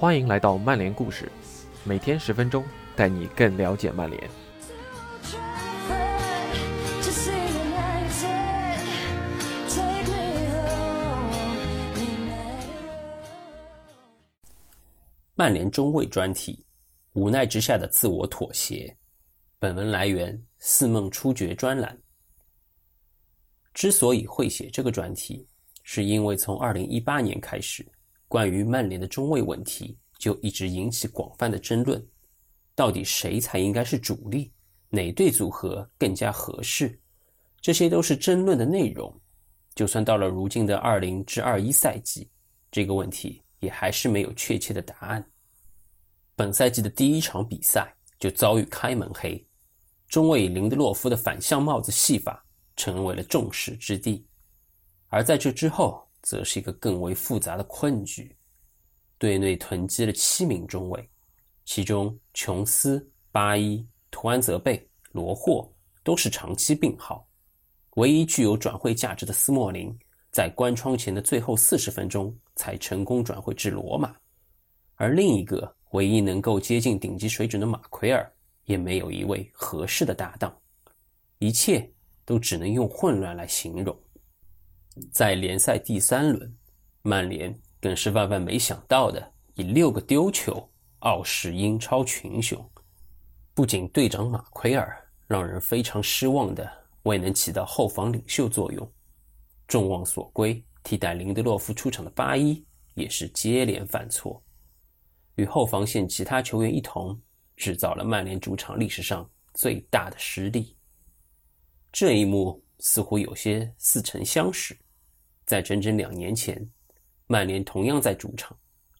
欢迎来到曼联故事，每天十分钟，带你更了解曼联。曼联中卫专题，无奈之下的自我妥协。本文来源“似梦初觉”专栏。之所以会写这个专题，是因为从二零一八年开始。关于曼联的中卫问题，就一直引起广泛的争论。到底谁才应该是主力？哪对组合更加合适？这些都是争论的内容。就算到了如今的二零至二一赛季，这个问题也还是没有确切的答案。本赛季的第一场比赛就遭遇开门黑，中卫林德洛夫的反向帽子戏法成为了众矢之的。而在这之后，则是一个更为复杂的困局。队内囤积了七名中卫，其中琼斯、巴伊、图安泽贝、罗霍都是长期病号。唯一具有转会价值的斯莫林，在关窗前的最后四十分钟才成功转会至罗马。而另一个唯一能够接近顶级水准的马奎尔，也没有一位合适的搭档。一切都只能用混乱来形容。在联赛第三轮，曼联更是万万没想到的以六个丢球傲视英超群雄。不仅队长马奎尔让人非常失望的未能起到后防领袖作用，众望所归替代林德洛夫出场的巴伊也是接连犯错，与后防线其他球员一同制造了曼联主场历史上最大的失利。这一幕似乎有些似曾相识。在整整两年前，曼联同样在主场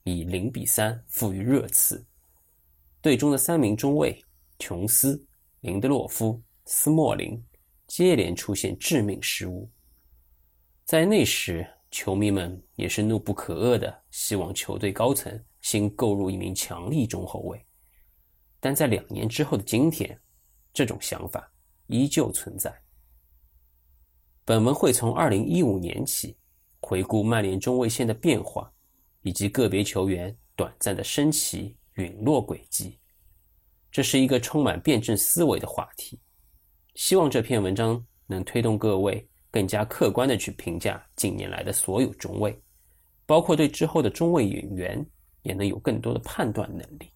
以零比三负于热刺。队中的三名中卫琼斯、林德洛夫、斯莫林接连出现致命失误。在那时，球迷们也是怒不可遏的，希望球队高层新购入一名强力中后卫。但在两年之后的今天，这种想法依旧存在。本文会从二零一五年起回顾曼联中卫线的变化，以及个别球员短暂的升起陨落轨迹。这是一个充满辩证思维的话题。希望这篇文章能推动各位更加客观的去评价近年来的所有中卫，包括对之后的中卫演员也能有更多的判断能力。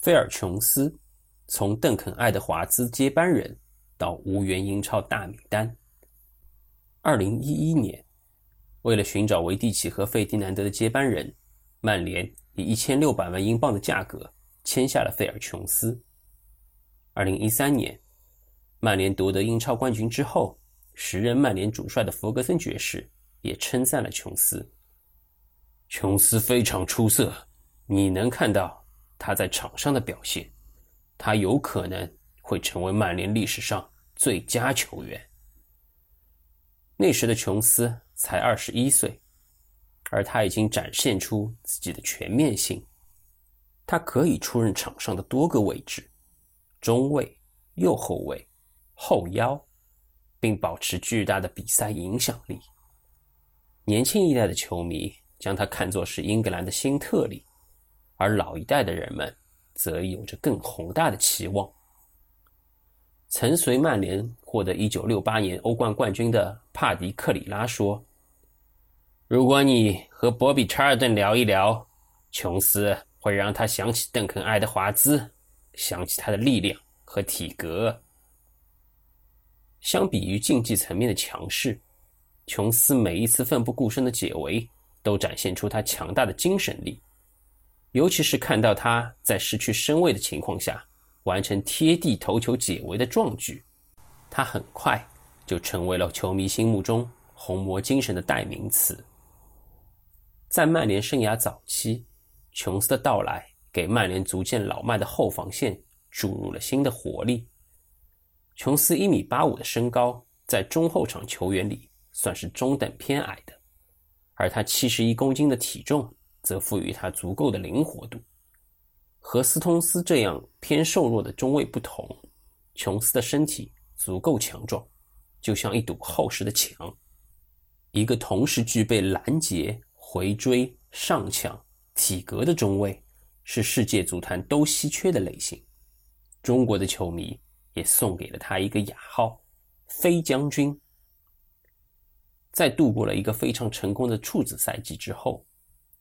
菲尔琼斯从邓肯·爱德华兹接班人。到无缘英超大名单。二零一一年，为了寻找维蒂奇和费迪南德的接班人，曼联以一千六百万英镑的价格签下了费尔琼斯。二零一三年，曼联夺得英超冠军之后，时任曼联主帅的弗格森爵士也称赞了琼斯：“琼斯非常出色，你能看到他在场上的表现，他有可能会成为曼联历史上。”最佳球员。那时的琼斯才二十一岁，而他已经展现出自己的全面性。他可以出任场上的多个位置：中卫、右后卫、后腰，并保持巨大的比赛影响力。年轻一代的球迷将他看作是英格兰的新特例，而老一代的人们则有着更宏大的期望。曾随曼联获得1968年欧冠冠军的帕迪克里拉说：“如果你和博比查尔顿聊一聊，琼斯会让他想起邓肯·爱德华兹，想起他的力量和体格。相比于竞技层面的强势，琼斯每一次奋不顾身的解围，都展现出他强大的精神力，尤其是看到他在失去身位的情况下。”完成贴地头球解围的壮举，他很快就成为了球迷心目中红魔精神的代名词。在曼联生涯早期，琼斯的到来给曼联逐渐老迈的后防线注入了新的活力。琼斯一米八五的身高，在中后场球员里算是中等偏矮的，而他七十一公斤的体重则赋予他足够的灵活度。和斯通斯这样偏瘦弱的中卫不同，琼斯的身体足够强壮，就像一堵厚实的墙。一个同时具备拦截、回追、上抢、体格的中卫是世界足坛都稀缺的类型。中国的球迷也送给了他一个雅号“飞将军”。在度过了一个非常成功的处子赛季之后，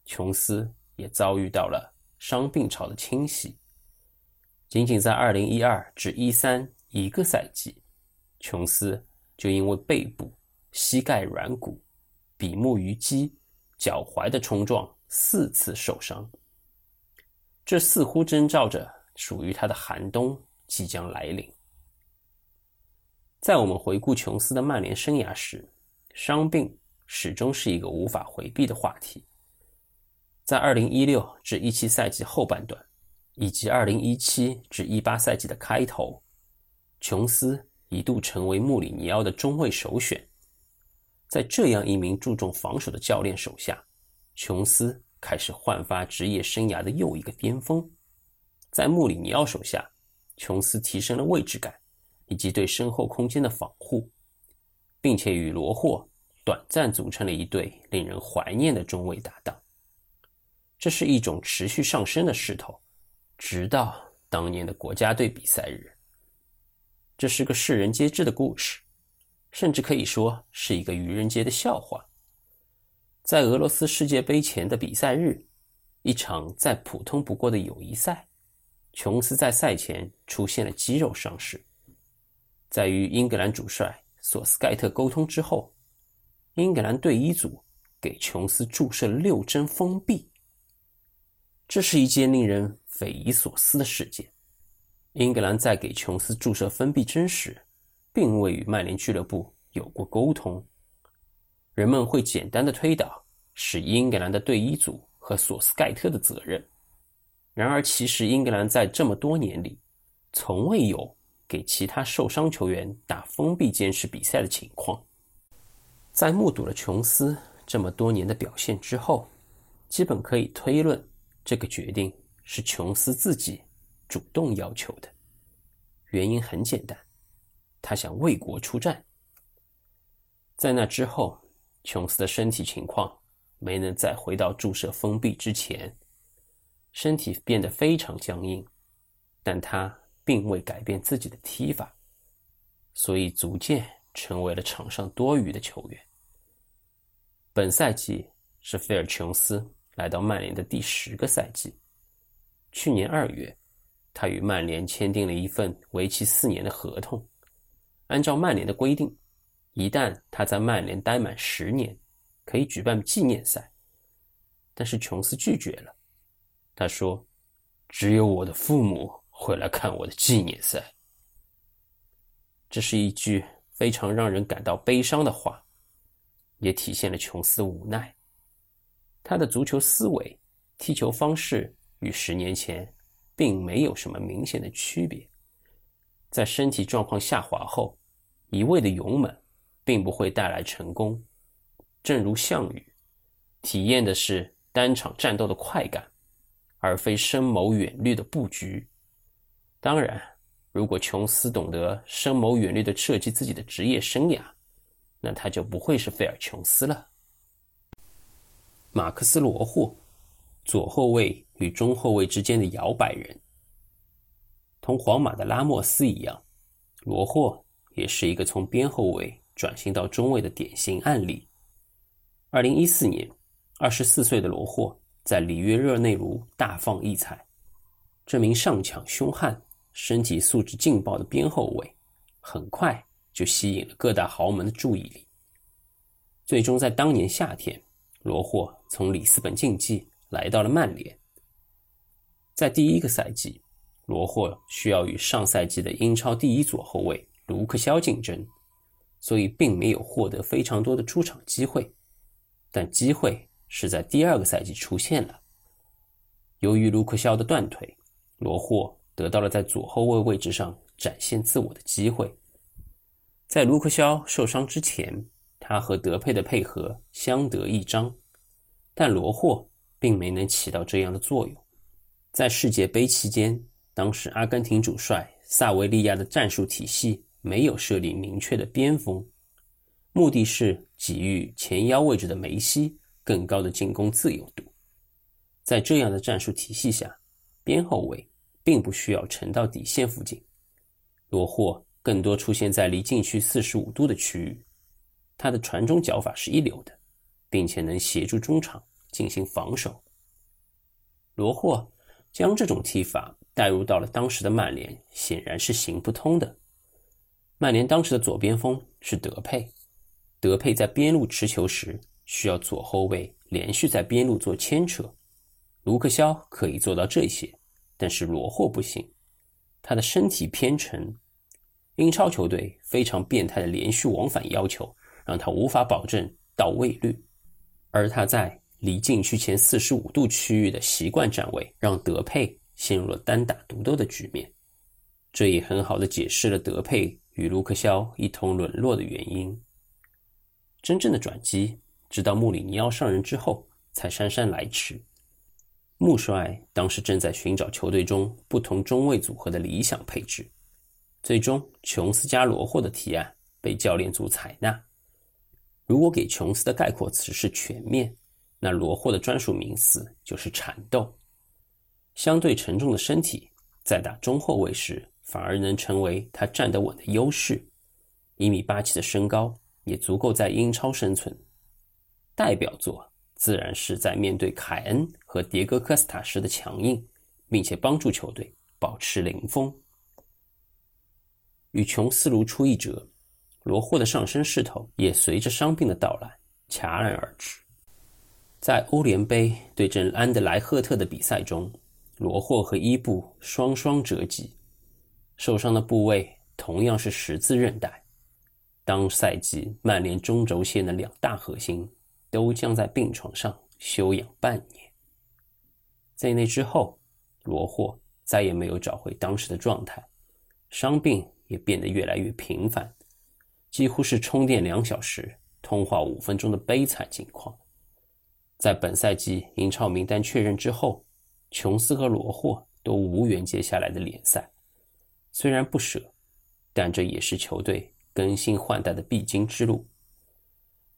琼斯也遭遇到了伤病潮的侵袭。仅仅在2012至13一个赛季，琼斯就因为背部、膝盖软骨、比目鱼肌、脚踝的冲撞四次受伤。这似乎征兆着属于他的寒冬即将来临。在我们回顾琼斯的曼联生涯时，伤病始终是一个无法回避的话题。在2016至17赛季后半段，以及2017至18赛季的开头，琼斯一度成为穆里尼奥的中卫首选。在这样一名注重防守的教练手下，琼斯开始焕发职业生涯的又一个巅峰。在穆里尼奥手下，琼斯提升了位置感以及对身后空间的防护。并且与罗霍短暂组成了一对令人怀念的中卫搭档。这是一种持续上升的势头，直到当年的国家队比赛日。这是个世人皆知的故事，甚至可以说是一个愚人节的笑话。在俄罗斯世界杯前的比赛日，一场再普通不过的友谊赛，琼斯在赛前出现了肌肉伤势，在与英格兰主帅。索斯盖特沟通之后，英格兰队医组给琼斯注射了六针封闭。这是一件令人匪夷所思的事件。英格兰在给琼斯注射封闭针时，并未与曼联俱乐部有过沟通。人们会简单的推导是英格兰的队医组和索斯盖特的责任。然而，其实英格兰在这么多年里，从未有。给其他受伤球员打封闭监视比赛的情况，在目睹了琼斯这么多年的表现之后，基本可以推论，这个决定是琼斯自己主动要求的。原因很简单，他想为国出战。在那之后，琼斯的身体情况没能再回到注射封闭之前，身体变得非常僵硬，但他。并未改变自己的踢法，所以逐渐成为了场上多余的球员。本赛季是菲尔琼斯来到曼联的第十个赛季。去年二月，他与曼联签订了一份为期四年的合同。按照曼联的规定，一旦他在曼联待满十年，可以举办纪念赛。但是琼斯拒绝了，他说：“只有我的父母。”会来看我的纪念赛。这是一句非常让人感到悲伤的话，也体现了琼斯的无奈。他的足球思维、踢球方式与十年前并没有什么明显的区别。在身体状况下滑后，一味的勇猛并不会带来成功。正如项羽，体验的是单场战斗的快感，而非深谋远虑的布局。当然，如果琼斯懂得深谋远虑的设计自己的职业生涯，那他就不会是费尔琼斯了。马克思·罗霍，左后卫与中后卫之间的摇摆人，同皇马的拉莫斯一样，罗霍也是一个从边后卫转型到中卫的典型案例。二零一四年，二十四岁的罗霍在里约热内卢大放异彩，这名上抢凶悍。身体素质劲爆的边后卫，很快就吸引了各大豪门的注意力。最终在当年夏天，罗霍从里斯本竞技来到了曼联。在第一个赛季，罗霍需要与上赛季的英超第一左后卫卢克肖竞争，所以并没有获得非常多的出场机会。但机会是在第二个赛季出现了。由于卢克肖的断腿，罗霍。得到了在左后卫位置上展现自我的机会。在卢克肖受伤之前，他和德佩的配合相得益彰，但罗霍并没能起到这样的作用。在世界杯期间，当时阿根廷主帅萨维利亚的战术体系没有设立明确的边锋，目的是给予前腰位置的梅西更高的进攻自由度。在这样的战术体系下，边后卫并不需要沉到底线附近，罗霍更多出现在离禁区四十五度的区域。他的传中脚法是一流的，并且能协助中场进行防守。罗霍将这种踢法带入到了当时的曼联，显然是行不通的。曼联当时的左边锋是德佩，德佩在边路持球时需要左后卫连续在边路做牵扯。卢克肖可以做到这些，但是罗霍不行，他的身体偏沉。英超球队非常变态的连续往返要求，让他无法保证到位率，而他在离禁区前四十五度区域的习惯站位，让德佩陷入了单打独斗的局面。这也很好的解释了德佩与卢克肖一同沦落的原因。真正的转机，直到穆里尼奥上任之后才姗姗来迟。穆帅当时正在寻找球队中不同中卫组合的理想配置，最终琼斯加罗霍的提案被教练组采纳。如果给琼斯的概括词是全面，那罗霍的专属名词就是缠斗。相对沉重的身体，在打中后卫时反而能成为他站得稳的优势。一米八七的身高也足够在英超生存。代表作。自然是在面对凯恩和迭戈科斯塔时的强硬，并且帮助球队保持零封。与琼斯如出一辙，罗霍的上升势头也随着伤病的到来戛然而止。在欧联杯对阵安德莱赫特的比赛中，罗霍和伊布双双折戟，受伤的部位同样是十字韧带。当赛季曼联中轴线的两大核心。都将在病床上休养半年。在那之后，罗霍再也没有找回当时的状态，伤病也变得越来越频繁，几乎是充电两小时，通话五分钟的悲惨境况。在本赛季英超名单确认之后，琼斯和罗霍都无缘接下来的联赛。虽然不舍，但这也是球队更新换代的必经之路。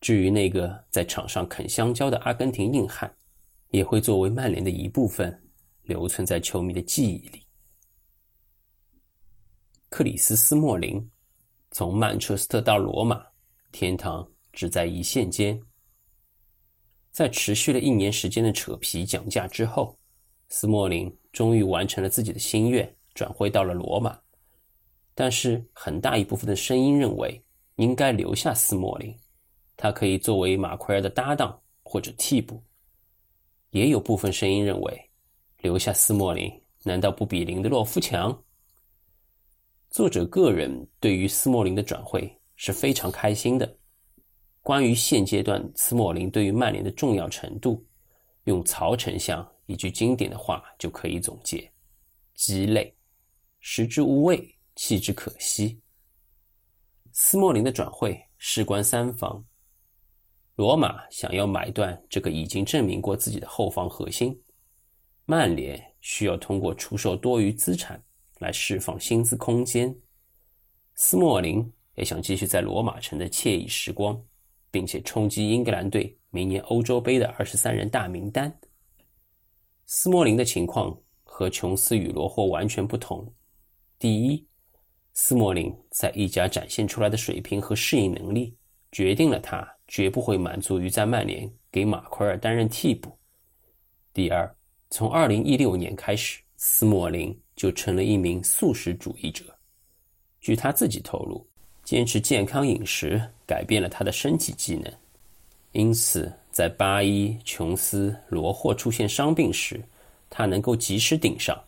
至于那个在场上啃香蕉的阿根廷硬汉，也会作为曼联的一部分留存在球迷的记忆里。克里斯·斯莫林从曼彻斯特到罗马，天堂只在一线间。在持续了一年时间的扯皮讲价之后，斯莫林终于完成了自己的心愿，转会到了罗马。但是很大一部分的声音认为，应该留下斯莫林。他可以作为马奎尔的搭档或者替补，也有部分声音认为，留下斯莫林难道不比林德洛夫强？作者个人对于斯莫林的转会是非常开心的。关于现阶段斯莫林对于曼联的重要程度，用曹丞相一句经典的话就可以总结：鸡肋，食之无味，弃之可惜。斯莫林的转会事关三方。罗马想要买断这个已经证明过自己的后防核心，曼联需要通过出售多余资产来释放薪资空间。斯莫林也想继续在罗马城的惬意时光，并且冲击英格兰队明年欧洲杯的二十三人大名单。斯莫林的情况和琼斯与罗霍完全不同。第一，斯莫林在意甲展现出来的水平和适应能力，决定了他。绝不会满足于在曼联给马奎尔担任替补。第二，从二零一六年开始，斯莫林就成了一名素食主义者。据他自己透露，坚持健康饮食改变了他的身体机能，因此在巴伊、琼斯、罗霍出现伤病时，他能够及时顶上。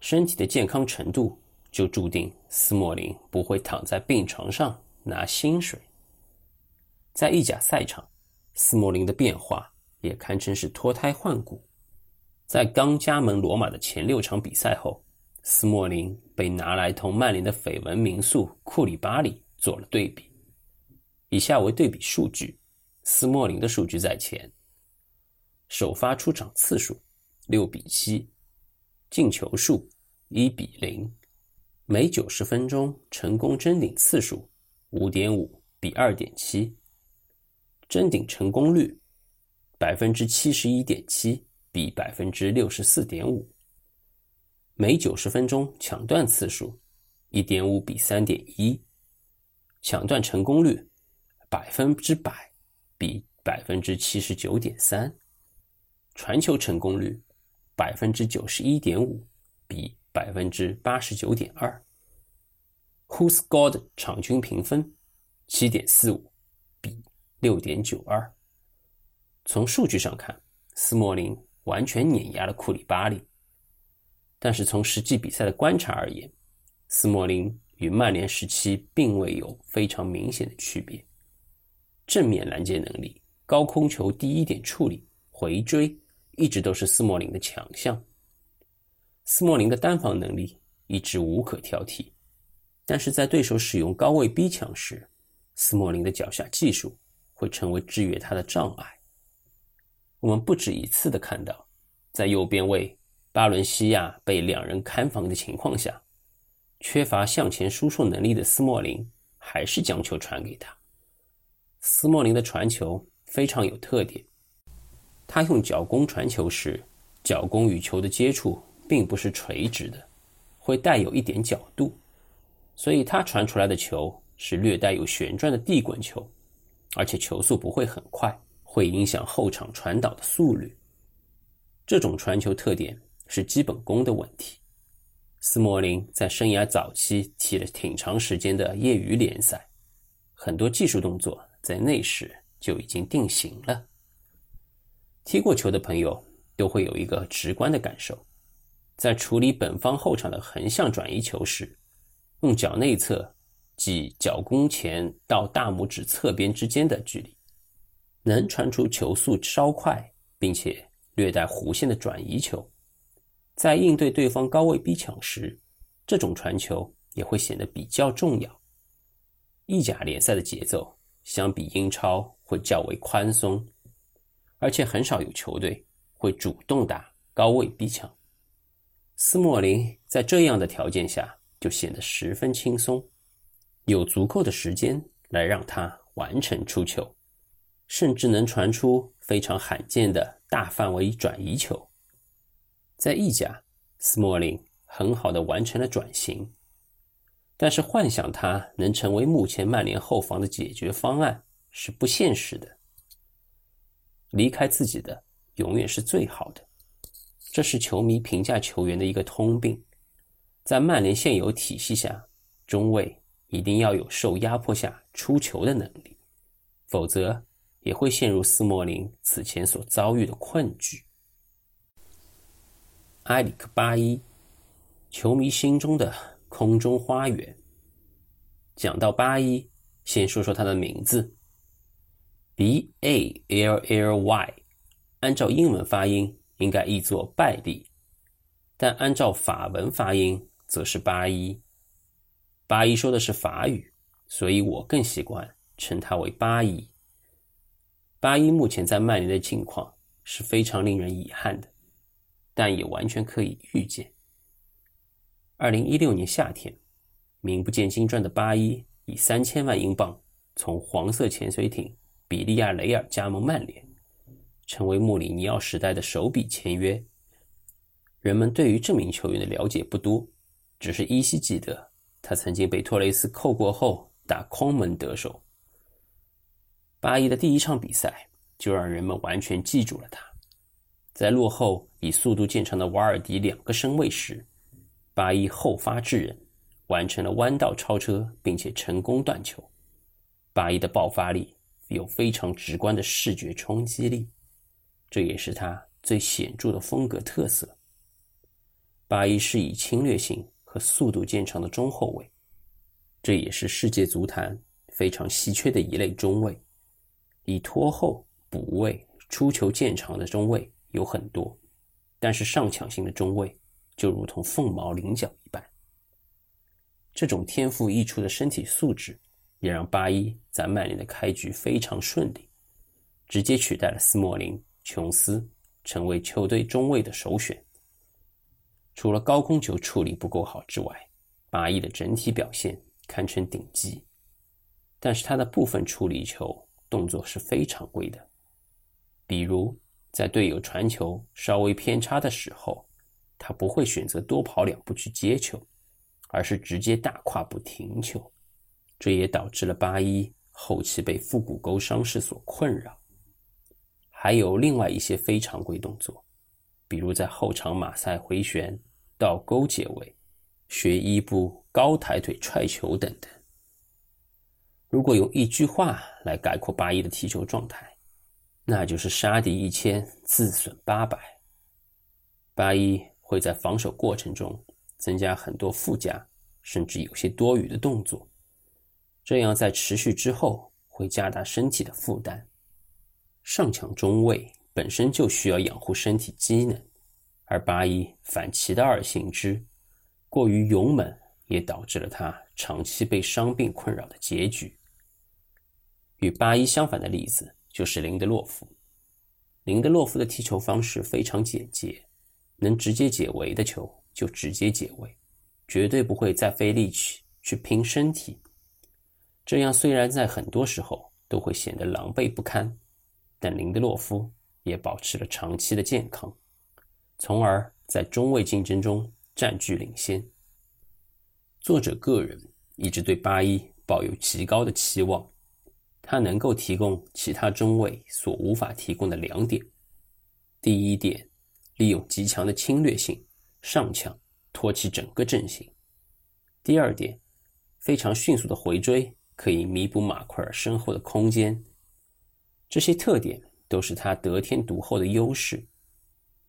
身体的健康程度就注定斯莫林不会躺在病床上拿薪水。在意甲赛场，斯莫林的变化也堪称是脱胎换骨。在刚加盟罗马的前六场比赛后，斯莫林被拿来同曼联的绯闻名宿库里巴里做了对比。以下为对比数据：斯莫林的数据在前，首发出场次数六比七，进球数一比零，每九十分钟成功争顶次数五点五比二点七。争顶成功率百分之七十一点七，比百分之六十四点五。每九十分钟抢断次数一点五比三点一，抢断成功率百分之百比百分之七十九点三，传球成功率百分之九十一点五比百分之八十九点二。Who scored 场均评分七点四五比六点九二。从数据上看，斯莫林完全碾压了库里巴利。但是从实际比赛的观察而言，斯莫林与曼联时期并未有非常明显的区别。正面拦截能力、高空球第一点处理、回追，一直都是斯莫林的强项。斯莫林的单防能力一直无可挑剔，但是在对手使用高位逼抢时，斯莫林的脚下技术会成为制约他的障碍。我们不止一次的看到，在右边位。巴伦西亚被两人看防的情况下，缺乏向前输送能力的斯莫林还是将球传给他。斯莫林的传球非常有特点，他用脚弓传球时，脚弓与球的接触并不是垂直的，会带有一点角度，所以他传出来的球是略带有旋转的地滚球，而且球速不会很快，会影响后场传导的速率。这种传球特点。是基本功的问题。斯莫林在生涯早期踢了挺长时间的业余联赛，很多技术动作在那时就已经定型了。踢过球的朋友都会有一个直观的感受：在处理本方后场的横向转移球时，用脚内侧，即脚弓前到大拇指侧边之间的距离，能传出球速稍快并且略带弧线的转移球。在应对对方高位逼抢时，这种传球也会显得比较重要。意甲联赛的节奏相比英超会较为宽松，而且很少有球队会主动打高位逼抢。斯莫林在这样的条件下就显得十分轻松，有足够的时间来让他完成出球，甚至能传出非常罕见的大范围转移球。在意甲，斯莫林很好的完成了转型，但是幻想他能成为目前曼联后防的解决方案是不现实的。离开自己的永远是最好的，这是球迷评价球员的一个通病。在曼联现有体系下，中卫一定要有受压迫下出球的能力，否则也会陷入斯莫林此前所遭遇的困局。埃里克·巴伊，球迷心中的空中花园。讲到巴伊，先说说他的名字，B A L L Y，按照英文发音应该译作拜利，但按照法文发音则是巴伊。巴伊说的是法语，所以我更习惯称他为巴伊。巴伊目前在曼联的境况是非常令人遗憾的。但也完全可以预见。二零一六年夏天，名不见经传的巴伊以三千万英镑从黄色潜水艇比利亚雷尔加盟曼联，成为穆里尼奥时代的首笔签约。人们对于这名球员的了解不多，只是依稀记得他曾经被托雷斯扣过后打空门得手。巴伊的第一场比赛就让人们完全记住了他。在落后以速度见长的瓦尔迪两个身位时，巴伊后发制人，完成了弯道超车，并且成功断球。巴伊的爆发力有非常直观的视觉冲击力，这也是他最显著的风格特色。巴伊是以侵略性和速度见长的中后卫，这也是世界足坛非常稀缺的一类中卫。以拖后、补位、出球见长的中卫。有很多，但是上抢型的中卫就如同凤毛麟角一般。这种天赋异出的身体素质，也让巴伊在曼联的开局非常顺利，直接取代了斯莫林、琼斯，成为球队中卫的首选。除了高空球处理不够好之外，巴伊的整体表现堪称顶级。但是他的部分处理球动作是非常规的，比如。在队友传球稍微偏差的时候，他不会选择多跑两步去接球，而是直接大跨步停球。这也导致了八一后期被腹股沟伤势所困扰。还有另外一些非常规动作，比如在后场马赛回旋、倒钩解围、学伊布高抬腿踹球等等。如果用一句话来概括巴伊的踢球状态，那就是杀敌一千，自损八百。巴伊会在防守过程中增加很多附加，甚至有些多余的动作，这样在持续之后会加大身体的负担。上抢中卫本身就需要养护身体机能，而八一反其道而行之，过于勇猛，也导致了他长期被伤病困扰的结局。与巴伊相反的例子就是林德洛夫。林德洛夫的踢球方式非常简洁，能直接解围的球就直接解围，绝对不会再费力气去拼身体。这样虽然在很多时候都会显得狼狈不堪，但林德洛夫也保持了长期的健康，从而在中卫竞争中占据领先。作者个人一直对巴伊抱有极高的期望。他能够提供其他中卫所无法提供的两点：第一点，利用极强的侵略性上抢托起整个阵型；第二点，非常迅速的回追可以弥补马奎尔身后的空间。这些特点都是他得天独厚的优势，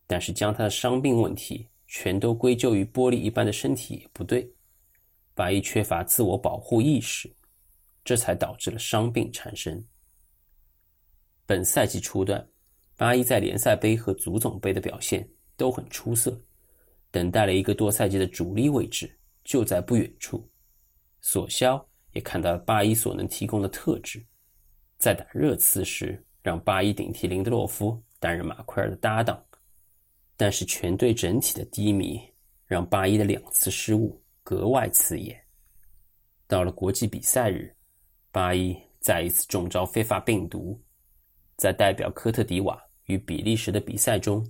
但是将他的伤病问题全都归咎于玻璃一般的身体也不对。巴伊缺乏自我保护意识。这才导致了伤病产生。本赛季初段，巴伊在联赛杯和足总杯的表现都很出色，等待了一个多赛季的主力位置就在不远处。索肖也看到了巴伊所能提供的特质，在打热刺时让巴伊顶替林德洛夫担任马奎尔的搭档，但是全队整体的低迷让巴伊的两次失误格外刺眼。到了国际比赛日。巴伊再一次中招非法病毒，在代表科特迪瓦与比利时的比赛中，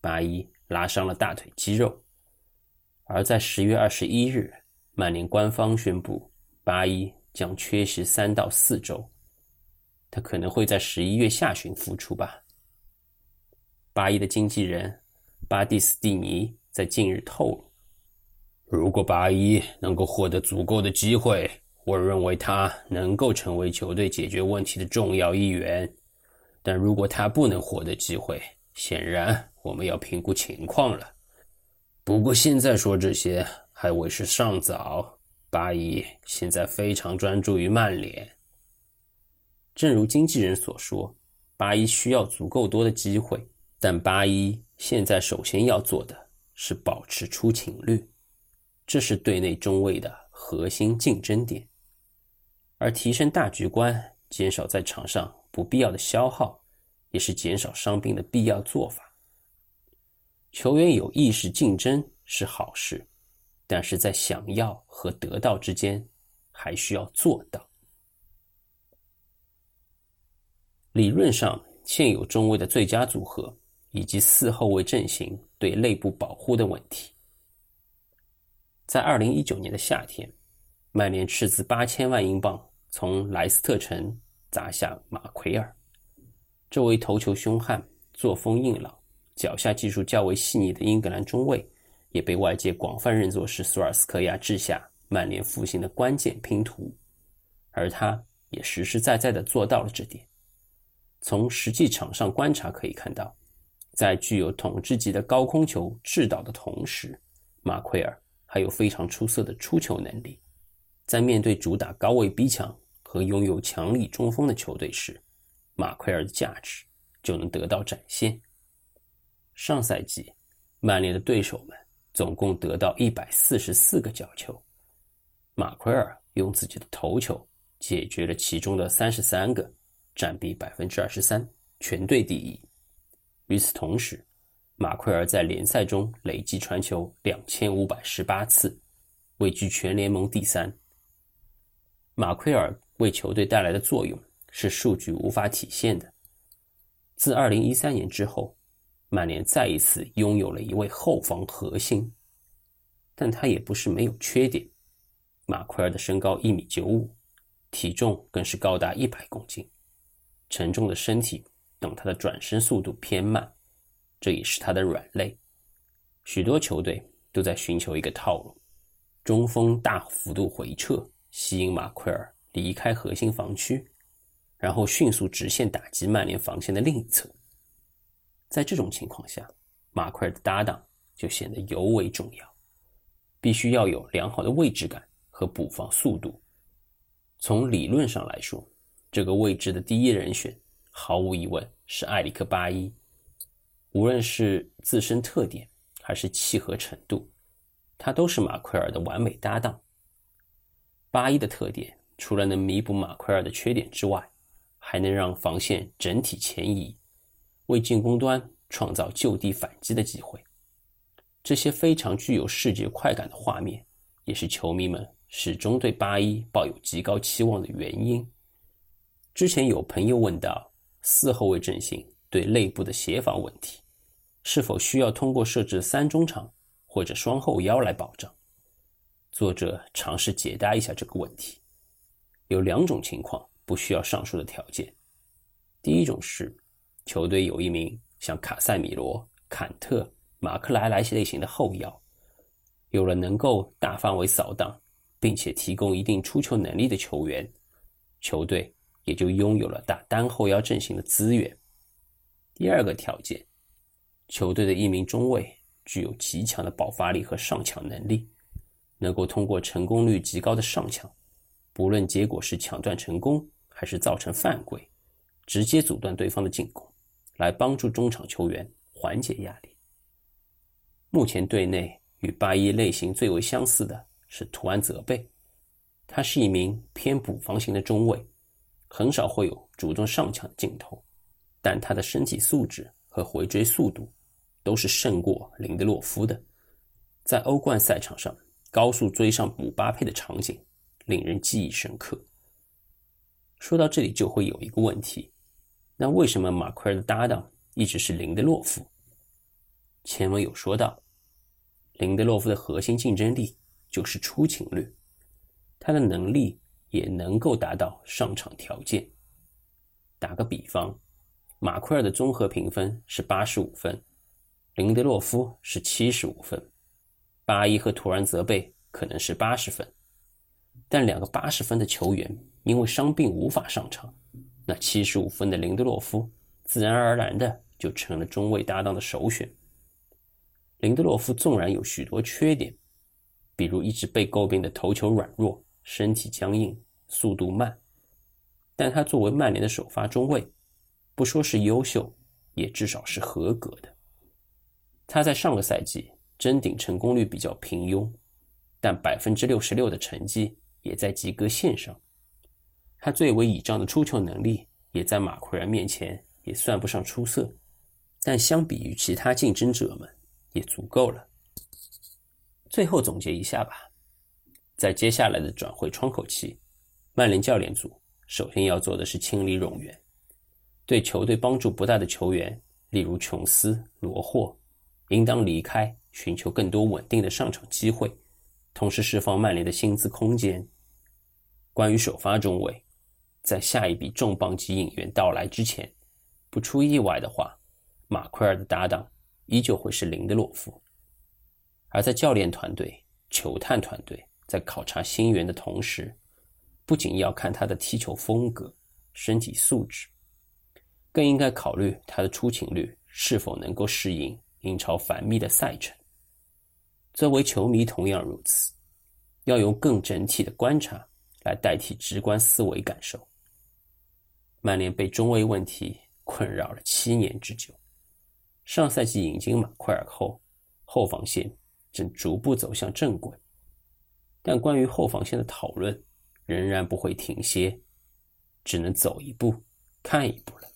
巴伊拉伤了大腿肌肉。而在十月二十一日，曼联官方宣布，巴伊将缺席三到四周，他可能会在十一月下旬复出吧。巴伊的经纪人巴蒂斯蒂尼在近日透露，如果巴伊能够获得足够的机会。我认为他能够成为球队解决问题的重要一员，但如果他不能获得机会，显然我们要评估情况了。不过现在说这些还为时尚早。巴伊现在非常专注于曼联。正如经纪人所说，巴伊需要足够多的机会，但巴伊现在首先要做的是保持出勤率，这是队内中卫的核心竞争点。而提升大局观，减少在场上不必要的消耗，也是减少伤病的必要做法。球员有意识竞争是好事，但是在想要和得到之间，还需要做到。理论上，现有中卫的最佳组合以及四后卫阵型对内部保护的问题，在二零一九年的夏天。曼联斥资八千万英镑从莱斯特城砸下马奎尔，这位头球凶悍、作风硬朗、脚下技术较为细腻的英格兰中卫，也被外界广泛认作是索尔斯克亚治下曼联复兴的关键拼图，而他也实实在在地做到了这点。从实际场上观察可以看到，在具有统治级的高空球制导的同时，马奎尔还有非常出色的出球能力。在面对主打高位逼抢和拥有强力中锋的球队时，马奎尔的价值就能得到展现。上赛季，曼联的对手们总共得到一百四十四个角球，马奎尔用自己的头球解决了其中的三十三个，占比百分之二十三，全队第一。与此同时，马奎尔在联赛中累计传球两千五百十八次，位居全联盟第三。马奎尔为球队带来的作用是数据无法体现的。自2013年之后，曼联再一次拥有了一位后防核心，但他也不是没有缺点。马奎尔的身高一米九五，体重更是高达一百公斤，沉重的身体等他的转身速度偏慢，这也是他的软肋。许多球队都在寻求一个套路：中锋大幅度回撤，吸引马奎尔离开核心防区，然后迅速直线打击曼联防线的另一侧。在这种情况下，马奎尔的搭档就显得尤为重要，必须要有良好的位置感。和补防速度，从理论上来说，这个位置的第一人选毫无疑问是埃里克巴伊。无论是自身特点还是契合程度，他都是马奎尔的完美搭档。巴伊的特点除了能弥补马奎尔的缺点之外，还能让防线整体前移，为进攻端创造就地反击的机会。这些非常具有视觉快感的画面，也是球迷们。始终对八一抱有极高期望的原因。之前有朋友问到四后卫阵型对内部的协防问题，是否需要通过设置三中场或者双后腰来保障？作者尝试解答一下这个问题。有两种情况不需要上述的条件。第一种是球队有一名像卡塞米罗、坎特、马克莱莱类型的后腰，有了能够大范围扫荡。并且提供一定出球能力的球员，球队也就拥有了打单后腰阵型的资源。第二个条件，球队的一名中卫具有极强的爆发力和上抢能力，能够通过成功率极高的上抢，不论结果是抢断成功还是造成犯规，直接阻断对方的进攻，来帮助中场球员缓解压力。目前队内与八一类型最为相似的。是图安泽贝，他是一名偏补防型的中卫，很少会有主动上抢的镜头，但他的身体素质和回追速度都是胜过林德洛夫的。在欧冠赛场上高速追上姆巴佩的场景令人记忆深刻。说到这里就会有一个问题，那为什么马奎尔的搭档一直是林德洛夫？前文有说到，林德洛夫的核心竞争力。就是出勤率，他的能力也能够达到上场条件。打个比方，马奎尔的综合评分是八十五分，林德洛夫是七十五分，巴伊和图兰泽贝可能是八十分。但两个八十分的球员因为伤病无法上场，那七十五分的林德洛夫自然而然的就成了中卫搭档的首选。林德洛夫纵然有许多缺点。比如一直被诟病的头球软弱、身体僵硬、速度慢，但他作为曼联的首发中卫，不说是优秀，也至少是合格的。他在上个赛季争顶成功率比较平庸，但百分之六十六的成绩也在及格线上。他最为倚仗的出球能力也在马奎尔面前也算不上出色，但相比于其他竞争者们也足够了。最后总结一下吧，在接下来的转会窗口期，曼联教练组首先要做的是清理冗员，对球队帮助不大的球员，例如琼斯、罗霍，应当离开，寻求更多稳定的上场机会，同时释放曼联的薪资空间。关于首发中卫，在下一笔重磅级引援到来之前，不出意外的话，马奎尔的搭档依旧会是林德洛夫。而在教练团队、球探团队在考察新援的同时，不仅要看他的踢球风格、身体素质，更应该考虑他的出勤率是否能够适应英超繁密的赛程。作为球迷同样如此，要用更整体的观察来代替直观思维感受。曼联被中卫问题困扰了七年之久，上赛季引进马奎尔后，后防线。正逐步走向正轨，但关于后防线的讨论仍然不会停歇，只能走一步看一步了。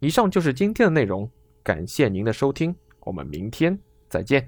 以上就是今天的内容，感谢您的收听，我们明天再见。